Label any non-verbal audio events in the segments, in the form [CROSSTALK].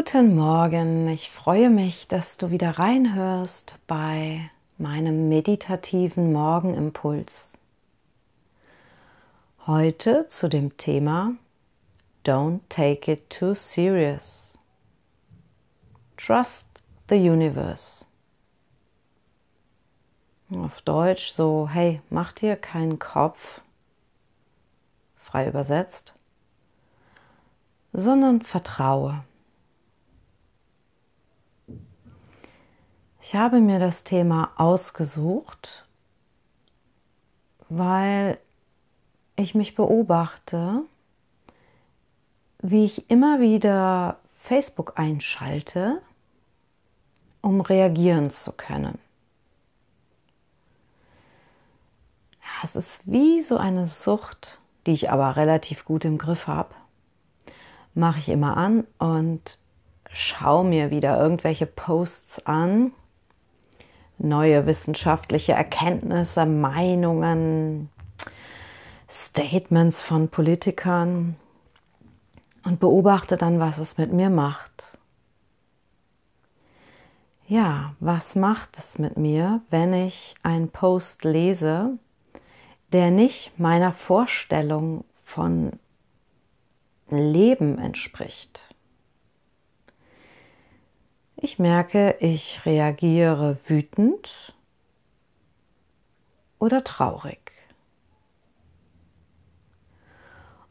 Guten Morgen, ich freue mich, dass du wieder reinhörst bei meinem meditativen Morgenimpuls. Heute zu dem Thema Don't take it too serious. Trust the universe. Auf Deutsch so, hey, mach dir keinen Kopf, frei übersetzt, sondern vertraue. Ich habe mir das Thema ausgesucht, weil ich mich beobachte, wie ich immer wieder Facebook einschalte, um reagieren zu können. Es ist wie so eine Sucht, die ich aber relativ gut im Griff habe. Mache ich immer an und schaue mir wieder irgendwelche Posts an, neue wissenschaftliche Erkenntnisse, Meinungen, Statements von Politikern und beobachte dann, was es mit mir macht. Ja, was macht es mit mir, wenn ich einen Post lese, der nicht meiner Vorstellung von Leben entspricht? Ich merke, ich reagiere wütend oder traurig.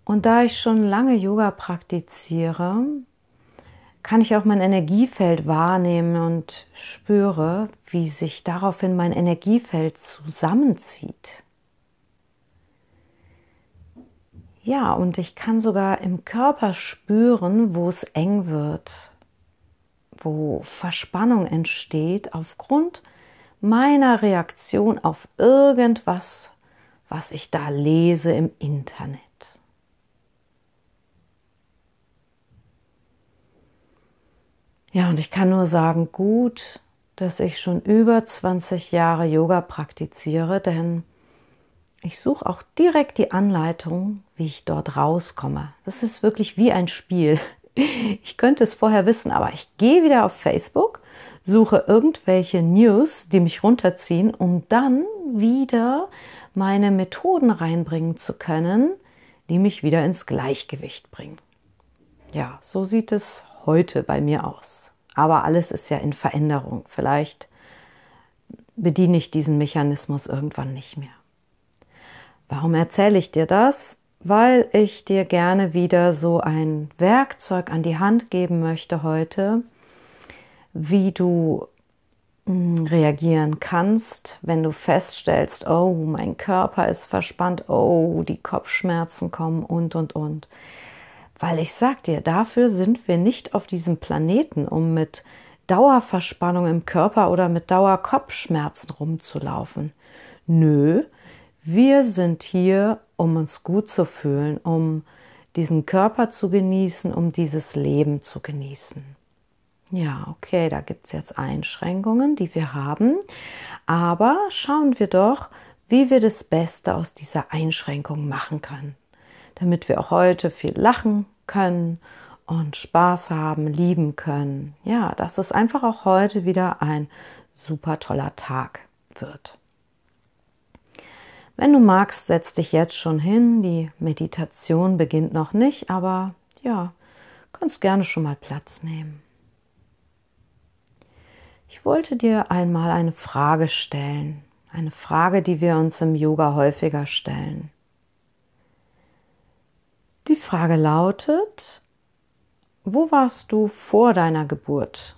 Und da ich schon lange Yoga praktiziere, kann ich auch mein Energiefeld wahrnehmen und spüre, wie sich daraufhin mein Energiefeld zusammenzieht. Ja, und ich kann sogar im Körper spüren, wo es eng wird, wo Verspannung entsteht aufgrund meiner Reaktion auf irgendwas, was ich da lese im Internet. Ja, und ich kann nur sagen, gut, dass ich schon über 20 Jahre Yoga praktiziere, denn ich suche auch direkt die Anleitung, wie ich dort rauskomme. Das ist wirklich wie ein Spiel. Ich könnte es vorher wissen, aber ich gehe wieder auf Facebook, suche irgendwelche News, die mich runterziehen, um dann wieder meine Methoden reinbringen zu können, die mich wieder ins Gleichgewicht bringen. Ja, so sieht es heute bei mir aus. Aber alles ist ja in Veränderung. Vielleicht bediene ich diesen Mechanismus irgendwann nicht mehr. Warum erzähle ich dir das? Weil ich dir gerne wieder so ein Werkzeug an die Hand geben möchte heute, wie du hm, reagieren kannst, wenn du feststellst, oh, mein Körper ist verspannt, oh, die Kopfschmerzen kommen und, und, und. Weil ich sag dir, dafür sind wir nicht auf diesem Planeten, um mit Dauerverspannung im Körper oder mit Dauerkopfschmerzen rumzulaufen. Nö, wir sind hier, um uns gut zu fühlen, um diesen Körper zu genießen, um dieses Leben zu genießen. Ja, okay, da gibt es jetzt Einschränkungen, die wir haben, aber schauen wir doch, wie wir das Beste aus dieser Einschränkung machen können, damit wir auch heute viel lachen können und Spaß haben, lieben können. Ja, dass es einfach auch heute wieder ein super toller Tag wird. Wenn du magst, setz dich jetzt schon hin. Die Meditation beginnt noch nicht, aber ja, kannst gerne schon mal Platz nehmen. Ich wollte dir einmal eine Frage stellen, eine Frage, die wir uns im Yoga häufiger stellen. Die Frage lautet, wo warst du vor deiner Geburt?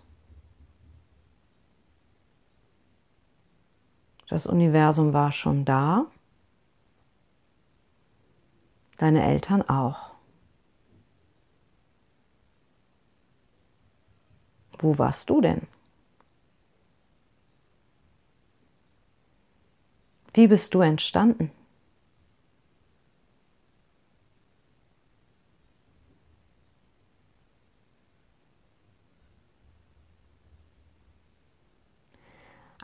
Das Universum war schon da deine Eltern auch. Wo warst du denn? Wie bist du entstanden?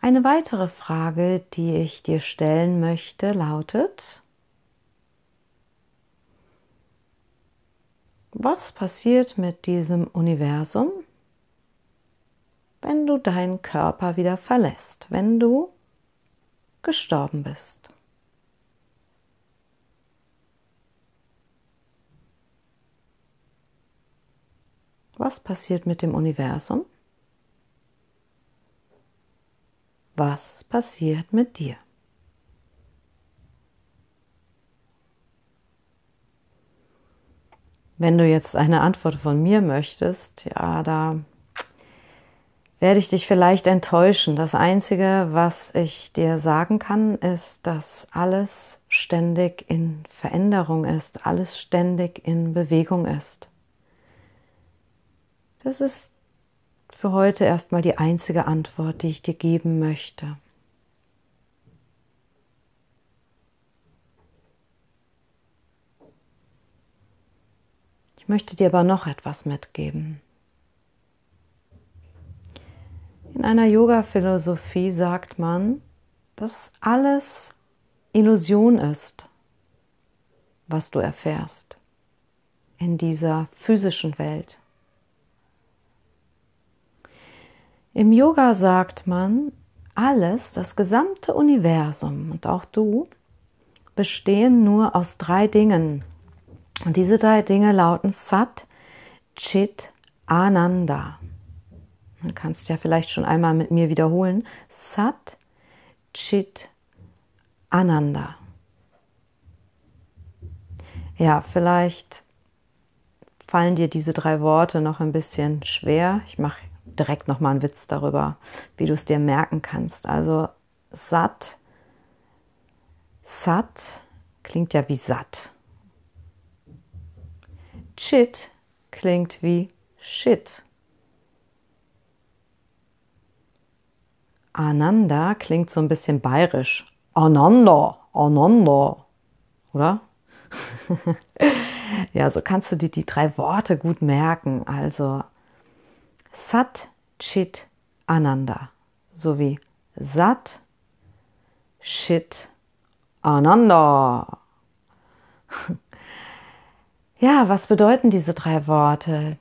Eine weitere Frage, die ich dir stellen möchte, lautet, was passiert mit diesem Universum, wenn du deinen Körper wieder verlässt, wenn du gestorben bist. Was passiert mit dem Universum? Was passiert mit dir? Wenn du jetzt eine Antwort von mir möchtest, ja, da werde ich dich vielleicht enttäuschen. Das Einzige, was ich dir sagen kann, ist, dass alles ständig in Veränderung ist, alles ständig in Bewegung ist. Das ist für heute erstmal die einzige Antwort, die ich dir geben möchte. Ich möchte dir aber noch etwas mitgeben. In einer Yoga-Philosophie sagt man, dass alles Illusion ist, was du erfährst in dieser physischen Welt. Im Yoga sagt man, alles, das gesamte Universum und auch du bestehen nur aus drei Dingen. Und diese drei Dinge lauten Sat, Chit, Ananda. Du kannst ja vielleicht schon einmal mit mir wiederholen. Sat, Chit, Ananda. Ja, vielleicht fallen dir diese drei Worte noch ein bisschen schwer. Ich mache direkt nochmal einen Witz darüber, wie du es dir merken kannst. Also satt, satt klingt ja wie satt. Chit klingt wie shit. Ananda klingt so ein bisschen bayerisch. Ananda, Ananda, oder? [LAUGHS] ja, so kannst du dir die drei Worte gut merken. Also Sat, Chit, Ananda sowie Sat, Chit, Ananda. [LAUGHS] Ja, was bedeuten diese drei Worte?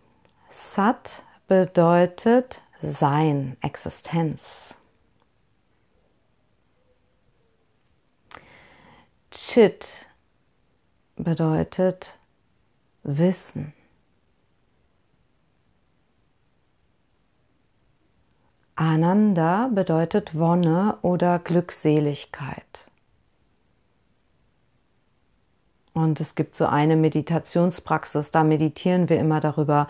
Sat bedeutet Sein, Existenz. Chit bedeutet Wissen. Ananda bedeutet Wonne oder Glückseligkeit. Und es gibt so eine Meditationspraxis, da meditieren wir immer darüber,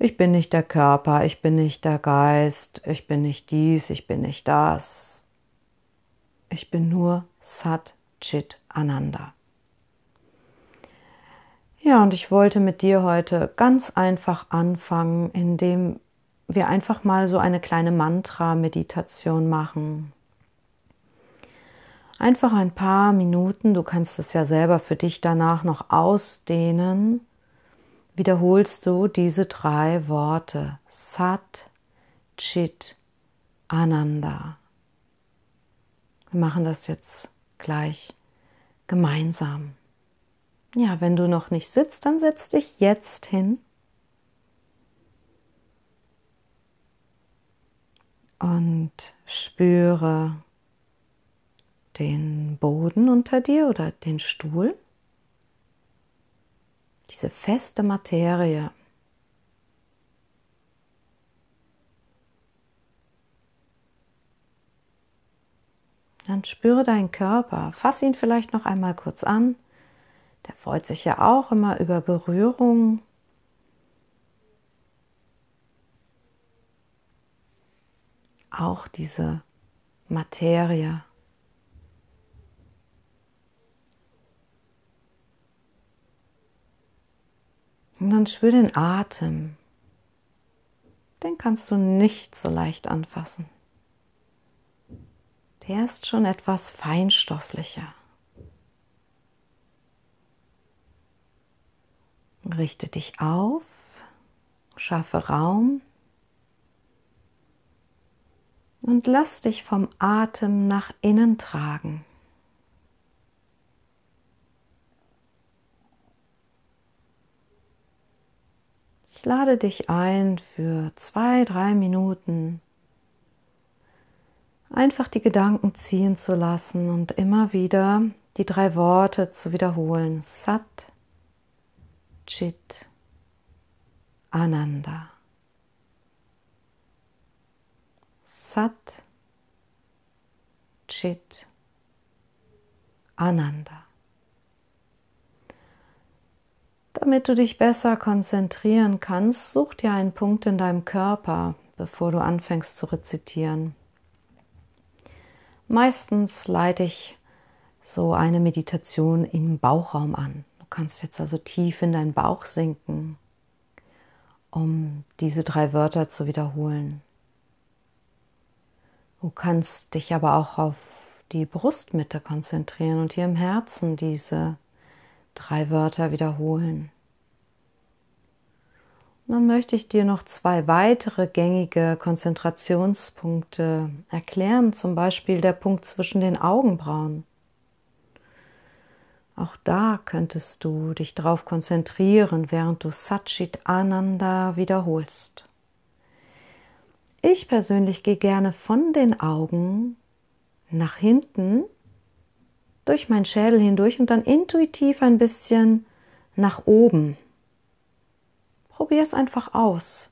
ich bin nicht der Körper, ich bin nicht der Geist, ich bin nicht dies, ich bin nicht das. Ich bin nur Sat Chit Ananda. Ja, und ich wollte mit dir heute ganz einfach anfangen, indem wir einfach mal so eine kleine Mantra-Meditation machen. Einfach ein paar Minuten, du kannst es ja selber für dich danach noch ausdehnen, wiederholst du diese drei Worte Sat, Chit, Ananda. Wir machen das jetzt gleich gemeinsam. Ja, wenn du noch nicht sitzt, dann setz dich jetzt hin und spüre den Boden unter dir oder den Stuhl, diese feste Materie. Dann spüre deinen Körper, fass ihn vielleicht noch einmal kurz an. Der freut sich ja auch immer über Berührung. auch diese Materie. Und dann spür den Atem. Den kannst du nicht so leicht anfassen. Der ist schon etwas feinstofflicher. Richte dich auf, schaffe Raum und lass dich vom Atem nach innen tragen. Ich lade dich ein, für zwei, drei Minuten einfach die Gedanken ziehen zu lassen und immer wieder die drei Worte zu wiederholen. Sat, Chit, Ananda. Sat, Chit, Ananda. Damit du dich besser konzentrieren kannst, such dir einen Punkt in deinem Körper, bevor du anfängst zu rezitieren. Meistens leite ich so eine Meditation im Bauchraum an. Du kannst jetzt also tief in deinen Bauch sinken, um diese drei Wörter zu wiederholen. Du kannst dich aber auch auf die Brustmitte konzentrieren und hier im Herzen diese drei Wörter wiederholen. Und dann möchte ich dir noch zwei weitere gängige Konzentrationspunkte erklären, zum Beispiel der Punkt zwischen den Augenbrauen. Auch da könntest du dich darauf konzentrieren, während du Satchit Ananda wiederholst. Ich persönlich gehe gerne von den Augen nach hinten durch meinen Schädel hindurch und dann intuitiv ein bisschen nach oben. Probier es einfach aus.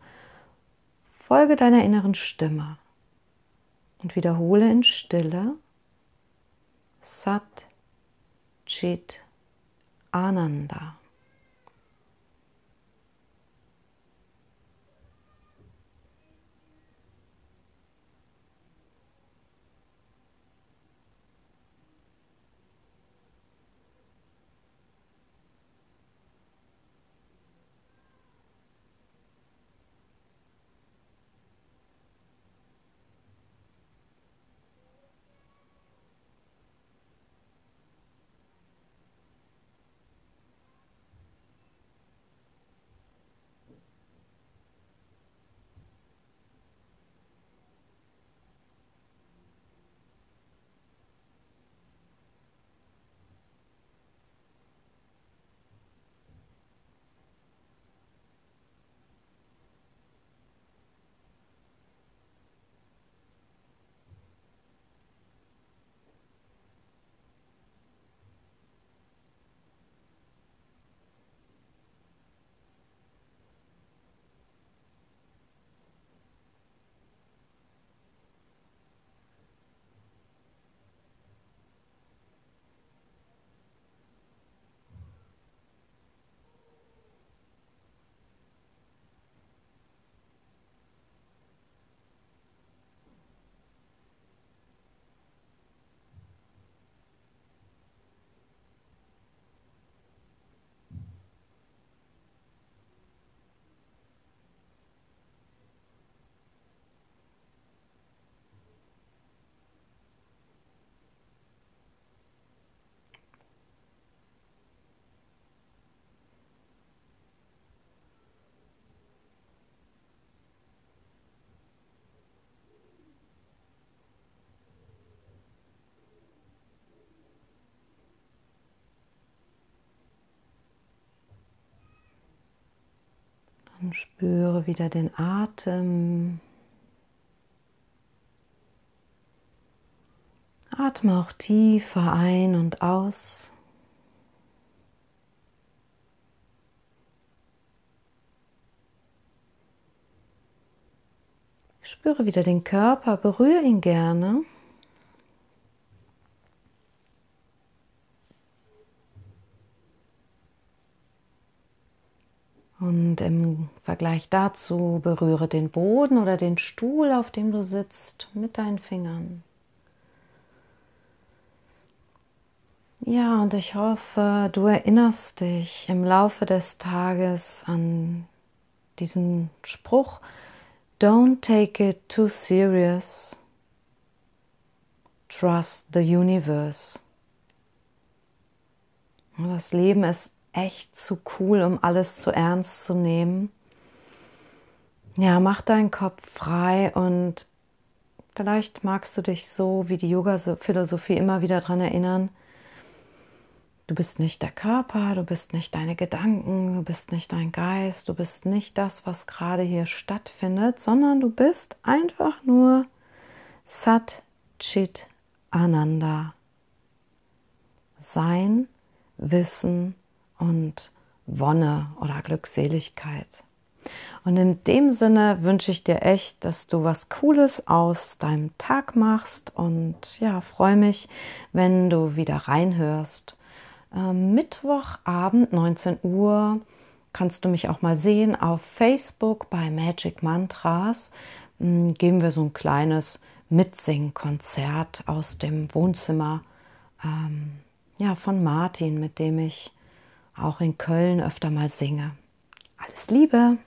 Folge deiner inneren Stimme und wiederhole in Stille Sat Chit Ananda. Und spüre wieder den Atem. Atme auch tiefer ein und aus. Spüre wieder den Körper, berühre ihn gerne. Und im Vergleich dazu berühre den Boden oder den Stuhl, auf dem du sitzt, mit deinen Fingern. Ja, und ich hoffe, du erinnerst dich im Laufe des Tages an diesen Spruch, Don't take it too serious. Trust the universe. Das Leben ist echt zu cool, um alles zu ernst zu nehmen. Ja, mach deinen Kopf frei und vielleicht magst du dich so wie die Yoga-Philosophie immer wieder daran erinnern, du bist nicht der Körper, du bist nicht deine Gedanken, du bist nicht dein Geist, du bist nicht das, was gerade hier stattfindet, sondern du bist einfach nur Sat Chit Ananda. Sein, Wissen und Wonne oder Glückseligkeit. Und in dem Sinne wünsche ich dir echt, dass du was Cooles aus deinem Tag machst und ja, freue mich, wenn du wieder reinhörst. Ähm, Mittwochabend 19 Uhr kannst du mich auch mal sehen auf Facebook bei Magic Mantras. Ähm, geben wir so ein kleines Mitsingkonzert aus dem Wohnzimmer ähm, ja, von Martin, mit dem ich auch in Köln öfter mal singe. Alles Liebe!